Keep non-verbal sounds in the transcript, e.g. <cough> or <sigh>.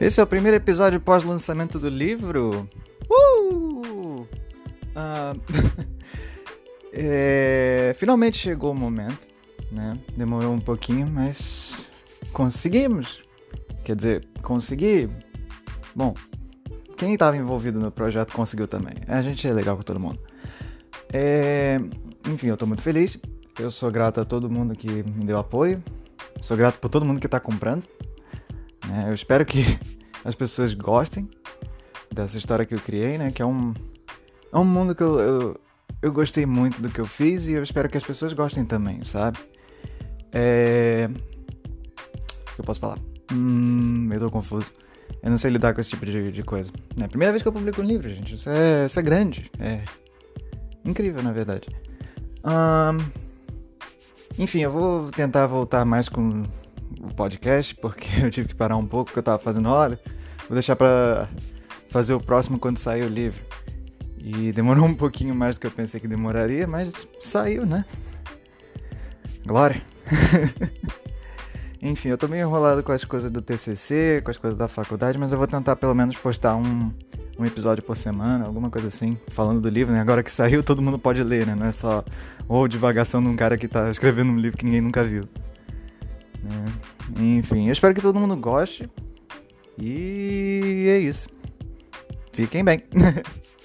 Esse é o primeiro episódio pós-lançamento do livro. Uh! Ah, <laughs> é, finalmente chegou o momento, né? Demorou um pouquinho, mas conseguimos. Quer dizer, consegui. Bom, quem estava envolvido no projeto conseguiu também. A gente é legal com todo mundo. É, enfim, eu estou muito feliz. Eu sou grato a todo mundo que me deu apoio. Sou grato por todo mundo que está comprando. É, eu espero que <laughs> as pessoas gostem dessa história que eu criei, né? Que é um, é um mundo que eu, eu, eu gostei muito do que eu fiz e eu espero que as pessoas gostem também, sabe? É... O que eu posso falar? Hum, eu tô confuso. Eu não sei lidar com esse tipo de, de coisa. É a primeira vez que eu publico um livro, gente. Isso é, isso é grande. É incrível, na verdade. Um... Enfim, eu vou tentar voltar mais com o podcast, porque <laughs> eu tive que parar um pouco, porque eu tava fazendo hora. Vou deixar pra fazer o próximo quando sair o livro. E demorou um pouquinho mais do que eu pensei que demoraria, mas saiu, né? Glória! <laughs> Enfim, eu tô meio enrolado com as coisas do TCC, com as coisas da faculdade, mas eu vou tentar pelo menos postar um, um episódio por semana, alguma coisa assim, falando do livro, né? Agora que saiu, todo mundo pode ler, né? Não é só ou divagação de um cara que tá escrevendo um livro que ninguém nunca viu. É. Enfim, eu espero que todo mundo goste. E é isso. Fiquem bem. <laughs>